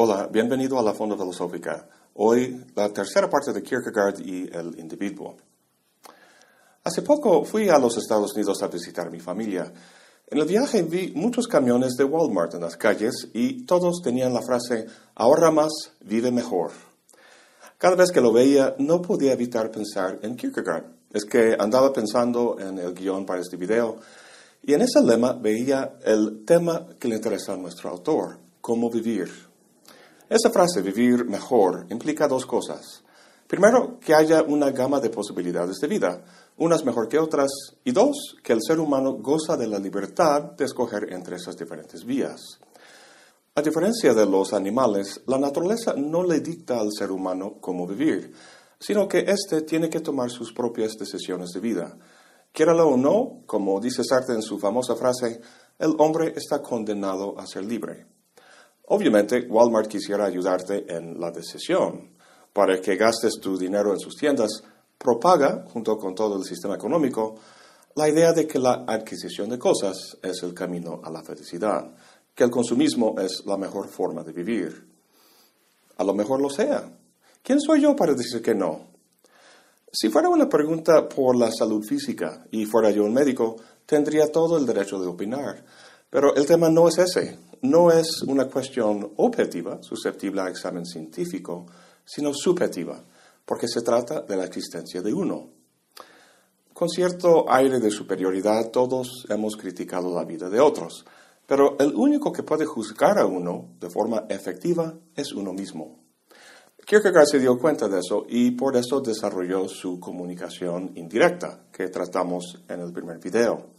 Hola, bienvenido a la Fonda Filosófica. Hoy la tercera parte de Kierkegaard y el individuo. Hace poco fui a los Estados Unidos a visitar a mi familia. En el viaje vi muchos camiones de Walmart en las calles y todos tenían la frase ahorra más, vive mejor. Cada vez que lo veía no podía evitar pensar en Kierkegaard. Es que andaba pensando en el guion para este video y en ese lema veía el tema que le interesa a nuestro autor, cómo vivir. Esa frase, vivir mejor, implica dos cosas. Primero, que haya una gama de posibilidades de vida, unas mejor que otras, y dos, que el ser humano goza de la libertad de escoger entre esas diferentes vías. A diferencia de los animales, la naturaleza no le dicta al ser humano cómo vivir, sino que éste tiene que tomar sus propias decisiones de vida. Quiéralo o no, como dice Sartre en su famosa frase, el hombre está condenado a ser libre. Obviamente, Walmart quisiera ayudarte en la decisión. Para que gastes tu dinero en sus tiendas, propaga, junto con todo el sistema económico, la idea de que la adquisición de cosas es el camino a la felicidad, que el consumismo es la mejor forma de vivir. A lo mejor lo sea. ¿Quién soy yo para decir que no? Si fuera una pregunta por la salud física y fuera yo un médico, tendría todo el derecho de opinar. Pero el tema no es ese no es una cuestión objetiva, susceptible a examen científico, sino subjetiva, porque se trata de la existencia de uno. Con cierto aire de superioridad todos hemos criticado la vida de otros, pero el único que puede juzgar a uno de forma efectiva es uno mismo. Kierkegaard se dio cuenta de eso y por eso desarrolló su comunicación indirecta, que tratamos en el primer video.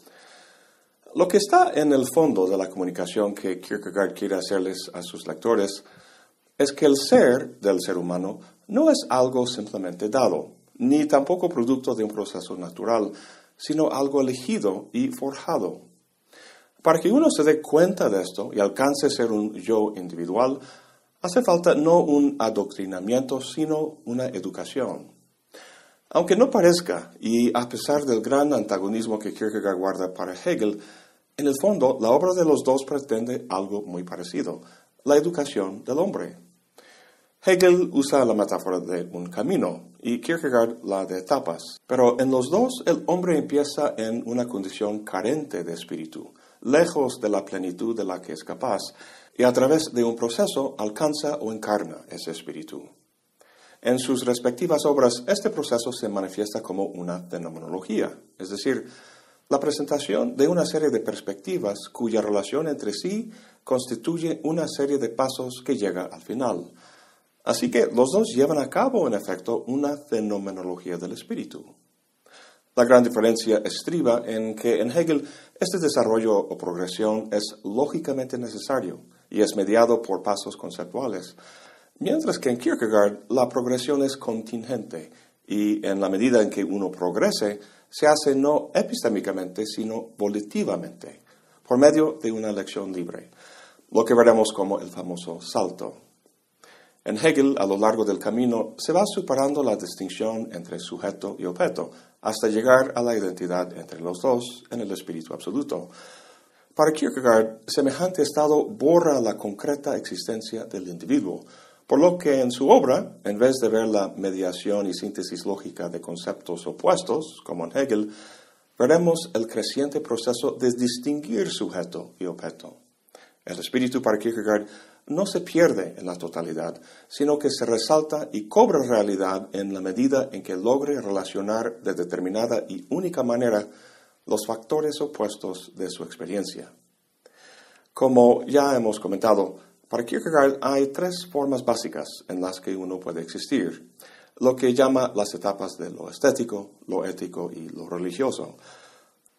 Lo que está en el fondo de la comunicación que Kierkegaard quiere hacerles a sus lectores es que el ser del ser humano no es algo simplemente dado, ni tampoco producto de un proceso natural, sino algo elegido y forjado. Para que uno se dé cuenta de esto y alcance ser un yo individual, hace falta no un adoctrinamiento, sino una educación. Aunque no parezca, y a pesar del gran antagonismo que Kierkegaard guarda para Hegel, en el fondo la obra de los dos pretende algo muy parecido, la educación del hombre. Hegel usa la metáfora de un camino y Kierkegaard la de etapas, pero en los dos el hombre empieza en una condición carente de espíritu, lejos de la plenitud de la que es capaz, y a través de un proceso alcanza o encarna ese espíritu. En sus respectivas obras, este proceso se manifiesta como una fenomenología, es decir, la presentación de una serie de perspectivas cuya relación entre sí constituye una serie de pasos que llega al final. Así que los dos llevan a cabo, en efecto, una fenomenología del espíritu. La gran diferencia estriba en que en Hegel este desarrollo o progresión es lógicamente necesario y es mediado por pasos conceptuales, Mientras que en Kierkegaard la progresión es contingente y en la medida en que uno progrese, se hace no epistémicamente, sino volitivamente, por medio de una elección libre, lo que veremos como el famoso salto. En Hegel, a lo largo del camino, se va superando la distinción entre sujeto y objeto, hasta llegar a la identidad entre los dos en el espíritu absoluto. Para Kierkegaard, semejante estado borra la concreta existencia del individuo, por lo que en su obra, en vez de ver la mediación y síntesis lógica de conceptos opuestos, como en Hegel, veremos el creciente proceso de distinguir sujeto y objeto. El espíritu para Kierkegaard no se pierde en la totalidad, sino que se resalta y cobra realidad en la medida en que logre relacionar de determinada y única manera los factores opuestos de su experiencia. Como ya hemos comentado, para Kierkegaard hay tres formas básicas en las que uno puede existir, lo que llama las etapas de lo estético, lo ético y lo religioso.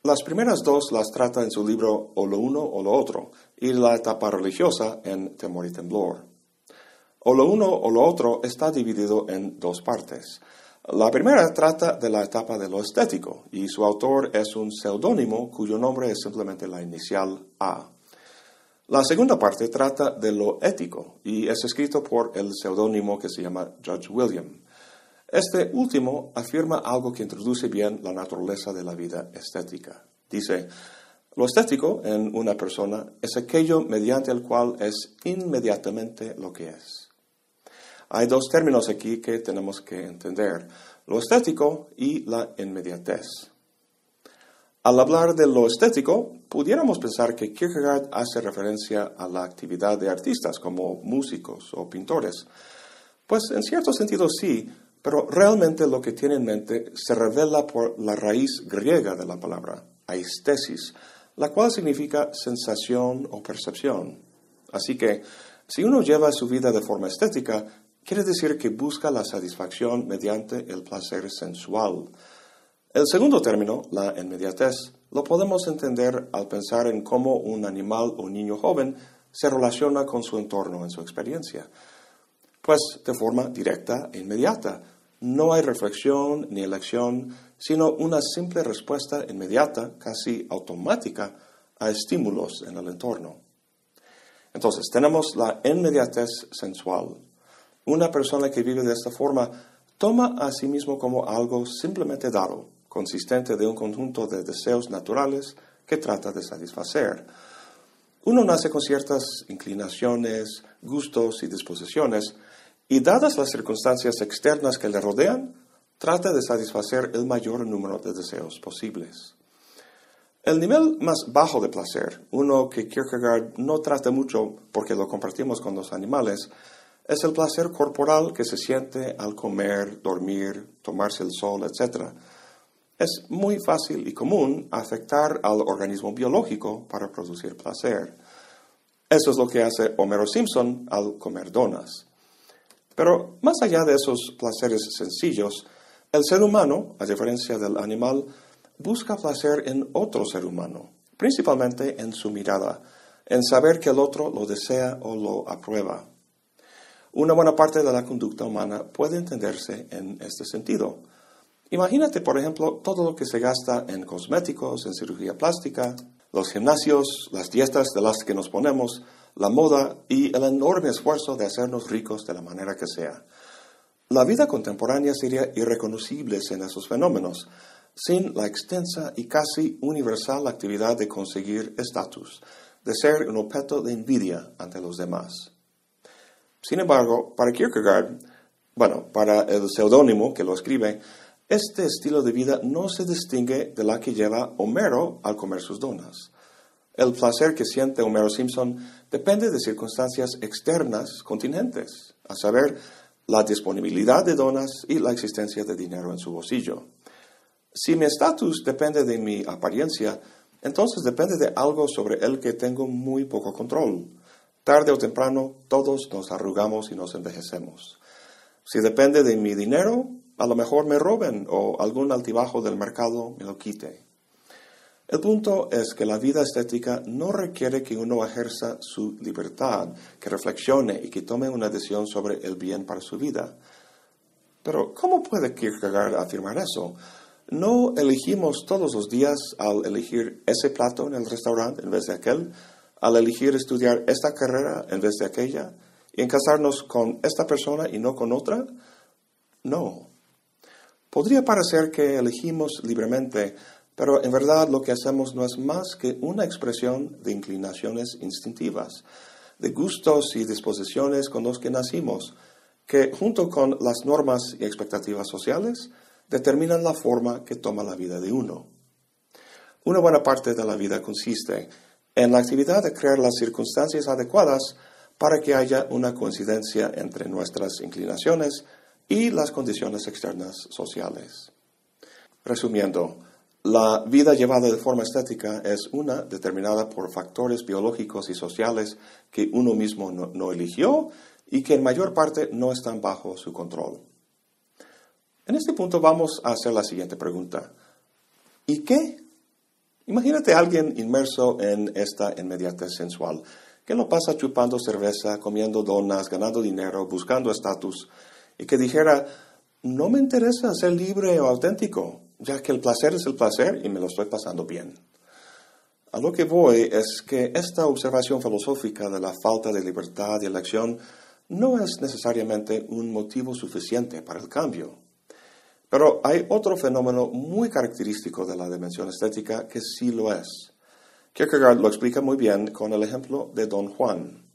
Las primeras dos las trata en su libro O lo uno o lo otro, y la etapa religiosa en Temor y Temblor. O lo uno o lo otro está dividido en dos partes. La primera trata de la etapa de lo estético, y su autor es un seudónimo cuyo nombre es simplemente la inicial A. La segunda parte trata de lo ético y es escrito por el seudónimo que se llama Judge William. Este último afirma algo que introduce bien la naturaleza de la vida estética. Dice, Lo estético en una persona es aquello mediante el cual es inmediatamente lo que es. Hay dos términos aquí que tenemos que entender, lo estético y la inmediatez. Al hablar de lo estético, pudiéramos pensar que Kierkegaard hace referencia a la actividad de artistas como músicos o pintores. Pues en cierto sentido sí, pero realmente lo que tiene en mente se revela por la raíz griega de la palabra, aistesis, la cual significa sensación o percepción. Así que, si uno lleva su vida de forma estética, quiere decir que busca la satisfacción mediante el placer sensual. El segundo término, la inmediatez, lo podemos entender al pensar en cómo un animal o niño joven se relaciona con su entorno en su experiencia. Pues de forma directa e inmediata. No hay reflexión ni elección, sino una simple respuesta inmediata, casi automática, a estímulos en el entorno. Entonces, tenemos la inmediatez sensual. Una persona que vive de esta forma toma a sí mismo como algo simplemente dado, consistente de un conjunto de deseos naturales que trata de satisfacer. Uno nace con ciertas inclinaciones, gustos y disposiciones, y dadas las circunstancias externas que le rodean, trata de satisfacer el mayor número de deseos posibles. El nivel más bajo de placer, uno que Kierkegaard no trata mucho porque lo compartimos con los animales, es el placer corporal que se siente al comer, dormir, tomarse el sol, etc. Es muy fácil y común afectar al organismo biológico para producir placer. Eso es lo que hace Homero Simpson al comer donas. Pero más allá de esos placeres sencillos, el ser humano, a diferencia del animal, busca placer en otro ser humano, principalmente en su mirada, en saber que el otro lo desea o lo aprueba. Una buena parte de la conducta humana puede entenderse en este sentido. Imagínate, por ejemplo, todo lo que se gasta en cosméticos, en cirugía plástica, los gimnasios, las dietas de las que nos ponemos, la moda y el enorme esfuerzo de hacernos ricos de la manera que sea. La vida contemporánea sería irreconocible sin esos fenómenos, sin la extensa y casi universal actividad de conseguir estatus, de ser un objeto de envidia ante los demás. Sin embargo, para Kierkegaard, bueno, para el seudónimo que lo escribe, este estilo de vida no se distingue de la que lleva Homero al comer sus donas. El placer que siente Homero Simpson depende de circunstancias externas contingentes, a saber, la disponibilidad de donas y la existencia de dinero en su bolsillo. Si mi estatus depende de mi apariencia, entonces depende de algo sobre el que tengo muy poco control. Tarde o temprano todos nos arrugamos y nos envejecemos. Si depende de mi dinero, a lo mejor me roben o algún altibajo del mercado me lo quite. El punto es que la vida estética no requiere que uno ejerza su libertad, que reflexione y que tome una decisión sobre el bien para su vida. Pero, ¿cómo puede Kierkegaard afirmar eso? ¿No elegimos todos los días al elegir ese plato en el restaurante en vez de aquel? ¿Al elegir estudiar esta carrera en vez de aquella? ¿Y en casarnos con esta persona y no con otra? No. Podría parecer que elegimos libremente pero en verdad lo que hacemos no es más que una expresión de inclinaciones instintivas, de gustos y disposiciones con los que nacimos, que junto con las normas y expectativas sociales determinan la forma que toma la vida de uno. Una buena parte de la vida consiste en la actividad de crear las circunstancias adecuadas para que haya una coincidencia entre nuestras inclinaciones y las condiciones externas sociales. Resumiendo, la vida llevada de forma estética es una determinada por factores biológicos y sociales que uno mismo no, eligió y que en mayor parte no están bajo su control. En este punto vamos a hacer la siguiente pregunta. ¿Y qué? Imagínate a alguien inmerso en esta inmediatez sensual, que lo pasa chupando cerveza, comiendo donas, ganando dinero, buscando estatus, y que dijera, no me interesa ser libre o auténtico, ya que el placer es el placer y me lo estoy pasando bien. A lo que voy es que esta observación filosófica de la falta de libertad y elección no es necesariamente un motivo suficiente para el cambio. Pero hay otro fenómeno muy característico de la dimensión estética que sí lo es. Kierkegaard lo explica muy bien con el ejemplo de Don Juan.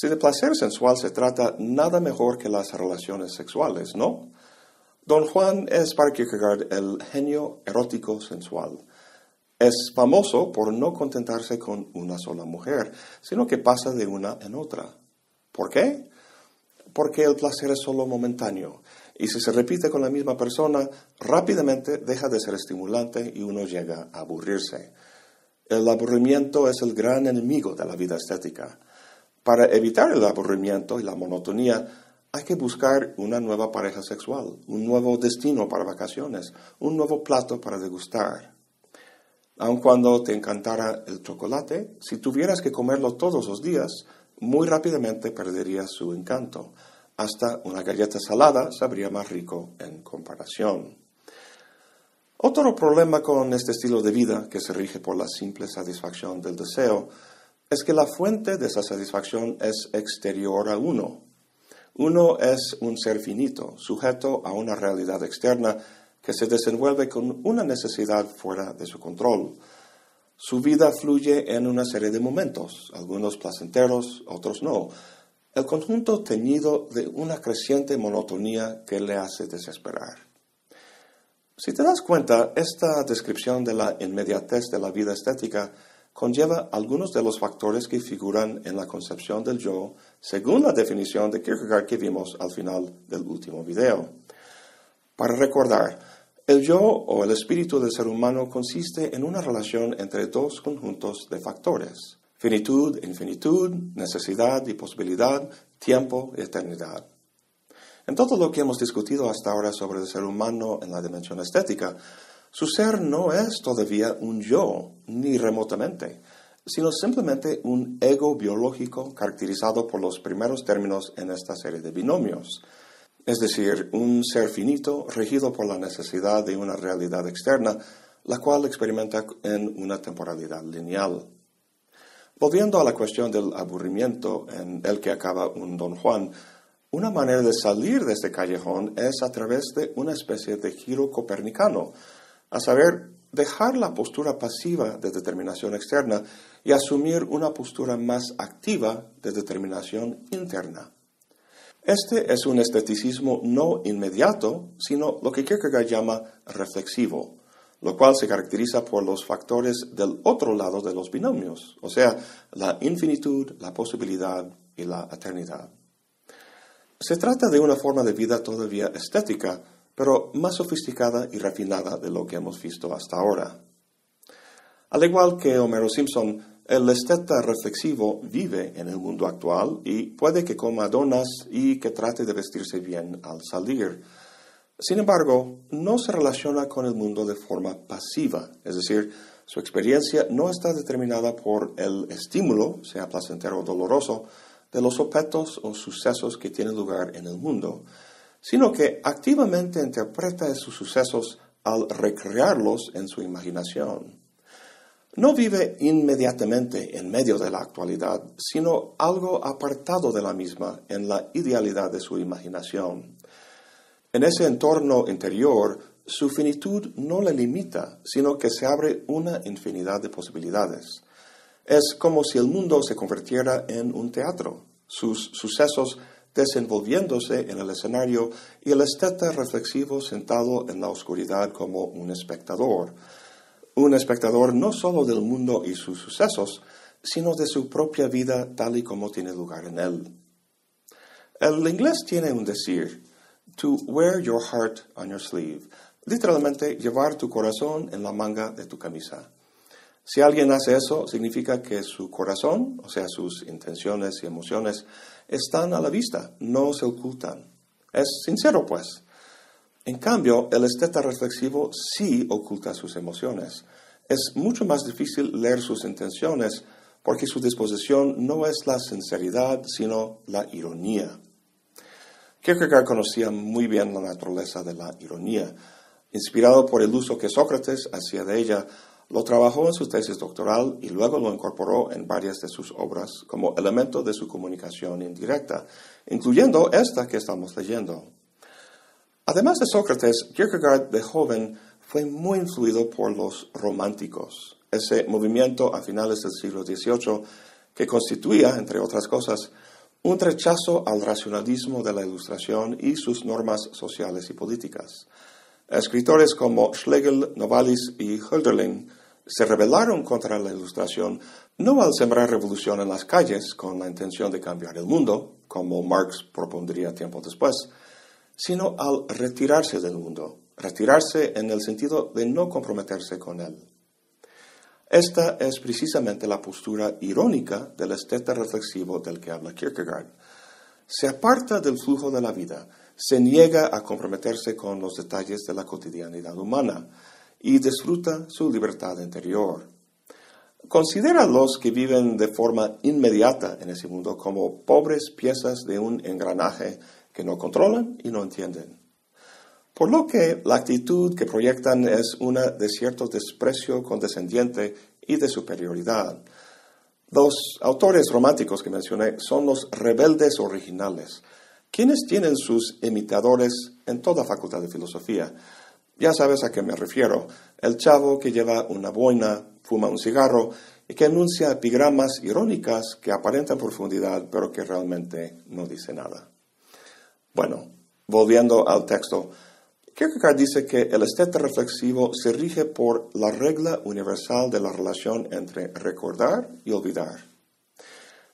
Si de placer sensual se trata, nada mejor que las relaciones sexuales, ¿no? Don Juan es para Kierkegaard el genio erótico sensual. Es famoso por no contentarse con una sola mujer, sino que pasa de una en otra. ¿Por qué? Porque el placer es solo momentáneo, y si se repite con la misma persona, rápidamente deja de ser estimulante y uno llega a aburrirse. El aburrimiento es el gran enemigo de la vida estética. Para evitar el aburrimiento y la monotonía, hay que buscar una nueva pareja sexual, un nuevo destino para vacaciones, un nuevo plato para degustar. Aun cuando te encantara el chocolate, si tuvieras que comerlo todos los días, muy rápidamente perdería su encanto. Hasta una galleta salada sabría más rico en comparación. Otro problema con este estilo de vida, que se rige por la simple satisfacción del deseo, es que la fuente de esa satisfacción es exterior a uno. Uno es un ser finito, sujeto a una realidad externa que se desenvuelve con una necesidad fuera de su control. Su vida fluye en una serie de momentos, algunos placenteros, otros no, el conjunto teñido de una creciente monotonía que le hace desesperar. Si te das cuenta, esta descripción de la inmediatez de la vida estética conlleva algunos de los factores que figuran en la concepción del yo, según la definición de Kierkegaard que vimos al final del último video. Para recordar, el yo o el espíritu del ser humano consiste en una relación entre dos conjuntos de factores, finitud, infinitud, necesidad y posibilidad, tiempo y eternidad. En todo lo que hemos discutido hasta ahora sobre el ser humano en la dimensión estética, su ser no es todavía un yo, ni remotamente, sino simplemente un ego biológico caracterizado por los primeros términos en esta serie de binomios, es decir, un ser finito regido por la necesidad de una realidad externa, la cual experimenta en una temporalidad lineal. Volviendo a la cuestión del aburrimiento en el que acaba un Don Juan, una manera de salir de este callejón es a través de una especie de giro copernicano, a saber, dejar la postura pasiva de determinación externa y asumir una postura más activa de determinación interna. Este es un esteticismo no inmediato, sino lo que Kierkegaard llama reflexivo, lo cual se caracteriza por los factores del otro lado de los binomios, o sea, la infinitud, la posibilidad y la eternidad. Se trata de una forma de vida todavía estética, pero más sofisticada y refinada de lo que hemos visto hasta ahora. Al igual que Homero Simpson, el esteta reflexivo vive en el mundo actual y puede que coma donas y que trate de vestirse bien al salir. Sin embargo, no se relaciona con el mundo de forma pasiva, es decir, su experiencia no está determinada por el estímulo, sea placentero o doloroso, de los objetos o sucesos que tienen lugar en el mundo, sino que activamente interpreta esos sucesos al recrearlos en su imaginación. No vive inmediatamente en medio de la actualidad, sino algo apartado de la misma en la idealidad de su imaginación. En ese entorno interior, su finitud no le limita, sino que se abre una infinidad de posibilidades. Es como si el mundo se convirtiera en un teatro, sus sucesos desenvolviéndose en el escenario y el esteta reflexivo sentado en la oscuridad como un espectador. Un espectador no solo del mundo y sus sucesos, sino de su propia vida tal y como tiene lugar en él. El inglés tiene un decir, to wear your heart on your sleeve, literalmente llevar tu corazón en la manga de tu camisa. Si alguien hace eso, significa que su corazón, o sea, sus intenciones y emociones, están a la vista, no se ocultan. Es sincero, pues. En cambio, el esteta reflexivo sí oculta sus emociones. Es mucho más difícil leer sus intenciones porque su disposición no es la sinceridad, sino la ironía. Kierkegaard conocía muy bien la naturaleza de la ironía. Inspirado por el uso que Sócrates hacía de ella, lo trabajó en su tesis doctoral y luego lo incorporó en varias de sus obras como elemento de su comunicación indirecta, incluyendo esta que estamos leyendo. Además de Sócrates, Kierkegaard de joven fue muy influido por los románticos. ese movimiento a finales del siglo XVIII que constituía, entre otras cosas, un rechazo al racionalismo de la Ilustración y sus normas sociales y políticas. Escritores como Schlegel, Novalis y Hölderlin se rebelaron contra la Ilustración no al sembrar revolución en las calles con la intención de cambiar el mundo, como Marx propondría tiempo después, sino al retirarse del mundo, retirarse en el sentido de no comprometerse con él. Esta es precisamente la postura irónica del esteta reflexivo del que habla Kierkegaard. Se aparta del flujo de la vida, se niega a comprometerse con los detalles de la cotidianidad humana y disfruta su libertad interior. Considera a los que viven de forma inmediata en ese mundo como pobres piezas de un engranaje que no controlan y no entienden. Por lo que la actitud que proyectan es una de cierto desprecio condescendiente y de superioridad. Los autores románticos que mencioné son los rebeldes originales, quienes tienen sus imitadores en toda facultad de filosofía. Ya sabes a qué me refiero. El chavo que lleva una boina, fuma un cigarro y que enuncia epigramas irónicas que aparentan profundidad pero que realmente no dice nada. Bueno, volviendo al texto, Kierkegaard dice que el esteta reflexivo se rige por la regla universal de la relación entre recordar y olvidar.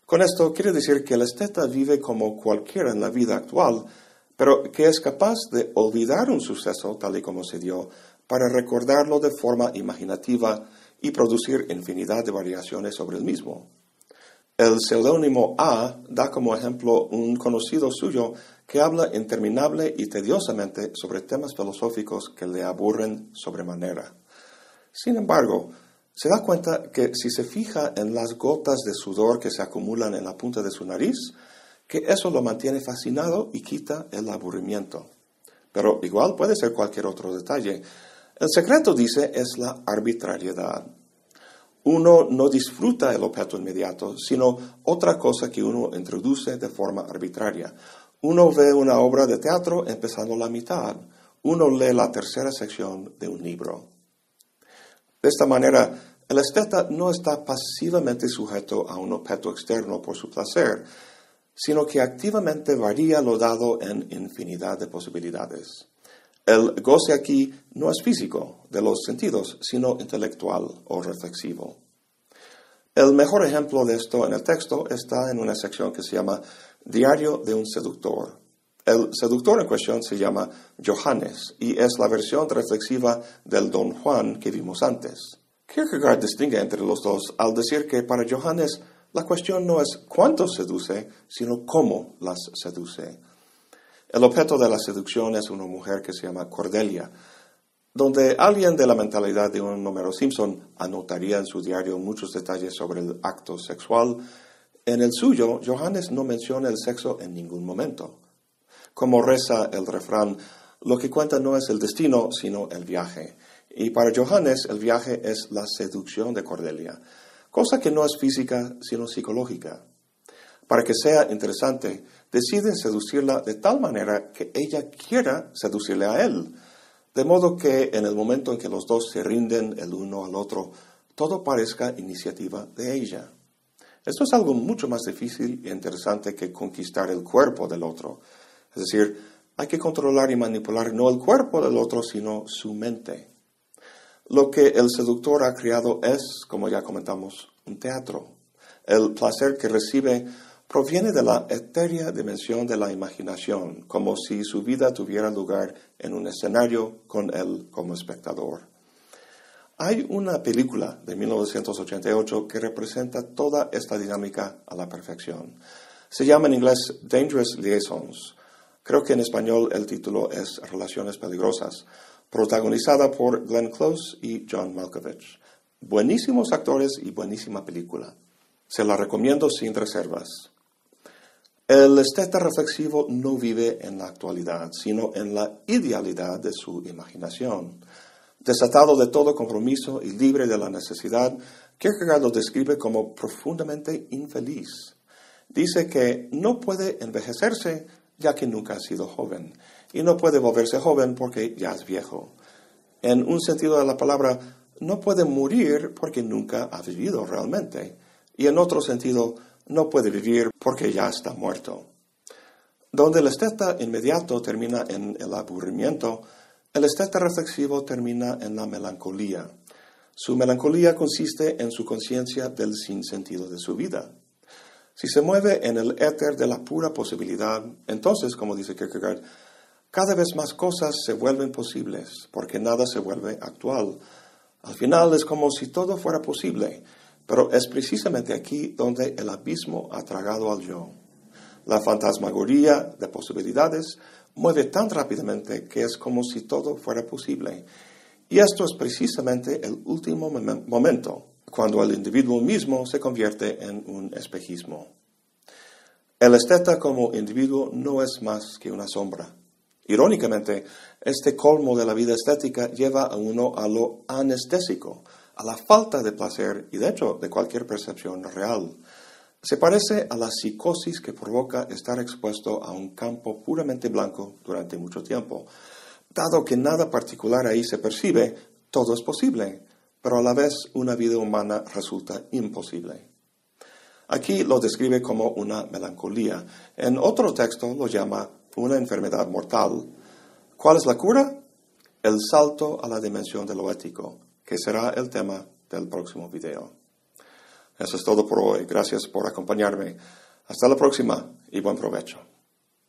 Con esto quiere decir que el esteta vive como cualquiera en la vida actual, pero que es capaz de olvidar un suceso tal y como se dio para recordarlo de forma imaginativa y producir infinidad de variaciones sobre el mismo. El seudónimo A da como ejemplo un conocido suyo que habla interminable y tediosamente sobre temas filosóficos que le aburren sobremanera. Sin embargo, se da cuenta que si se fija en las gotas de sudor que se acumulan en la punta de su nariz, que eso lo mantiene fascinado y quita el aburrimiento. Pero igual puede ser cualquier otro detalle. El secreto, dice, es la arbitrariedad. Uno no disfruta el objeto inmediato, sino otra cosa que uno introduce de forma arbitraria. Uno ve una obra de teatro empezando la mitad. Uno lee la tercera sección de un libro. De esta manera, el esteta no está pasivamente sujeto a un objeto externo por su placer, sino que activamente varía lo dado en infinidad de posibilidades. El goce aquí no es físico, de los sentidos, sino intelectual o reflexivo. El mejor ejemplo de esto en el texto está en una sección que se llama Diario de un seductor. El seductor en cuestión se llama Johannes y es la versión reflexiva del Don Juan que vimos antes. Kierkegaard distingue entre los dos al decir que para Johannes la cuestión no es cuánto seduce, sino cómo las seduce. El objeto de la seducción es una mujer que se llama Cordelia, donde alguien de la mentalidad de un número Simpson anotaría en su diario muchos detalles sobre el acto sexual, en el suyo, Johannes no menciona el sexo en ningún momento. Como reza el refrán, lo que cuenta no es el destino, sino el viaje. Y para Johannes el viaje es la seducción de Cordelia, cosa que no es física, sino psicológica. Para que sea interesante, decide seducirla de tal manera que ella quiera seducirle a él, de modo que en el momento en que los dos se rinden el uno al otro, todo parezca iniciativa de ella. Esto es algo mucho más difícil e interesante que conquistar el cuerpo del otro. Es decir, hay que controlar y manipular no el cuerpo del otro, sino su mente. Lo que el seductor ha creado es, como ya comentamos, un teatro. El placer que recibe proviene de la etérea dimensión de la imaginación, como si su vida tuviera lugar en un escenario con él como espectador. Hay una película de 1988 que representa toda esta dinámica a la perfección. Se llama en inglés Dangerous Liaisons. Creo que en español el título es Relaciones Peligrosas, protagonizada por Glenn Close y John Malkovich. Buenísimos actores y buenísima película. Se la recomiendo sin reservas. El esteta reflexivo no vive en la actualidad, sino en la idealidad de su imaginación. Desatado de todo compromiso y libre de la necesidad, Kierkegaard lo describe como profundamente infeliz. Dice que no puede envejecerse ya que nunca ha sido joven, y no puede volverse joven porque ya es viejo. En un sentido de la palabra, no puede morir porque nunca ha vivido realmente, y en otro sentido, no puede vivir porque ya está muerto. Donde el esteta inmediato termina en el aburrimiento, el esteta reflexivo termina en la melancolía. Su melancolía consiste en su conciencia del sinsentido de su vida. Si se mueve en el éter de la pura posibilidad, entonces, como dice Kierkegaard, cada vez más cosas se vuelven posibles, porque nada se vuelve actual. Al final es como si todo fuera posible, pero es precisamente aquí donde el abismo ha tragado al yo. La fantasmagoría de posibilidades mueve tan rápidamente que es como si todo fuera posible. Y esto es precisamente el último momento, cuando el individuo mismo se convierte en un espejismo. El esteta como individuo no es más que una sombra. Irónicamente, este colmo de la vida estética lleva a uno a lo anestésico, a la falta de placer y de hecho de cualquier percepción real. Se parece a la psicosis que provoca estar expuesto a un campo puramente blanco durante mucho tiempo. Dado que nada particular ahí se percibe, todo es posible, pero a la vez una vida humana resulta imposible. Aquí lo describe como una melancolía. En otro texto lo llama una enfermedad mortal. ¿Cuál es la cura? El salto a la dimensión de lo ético, que será el tema del próximo video. Eso es todo por hoy. Gracias por acompañarme. Hasta la próxima y buen provecho.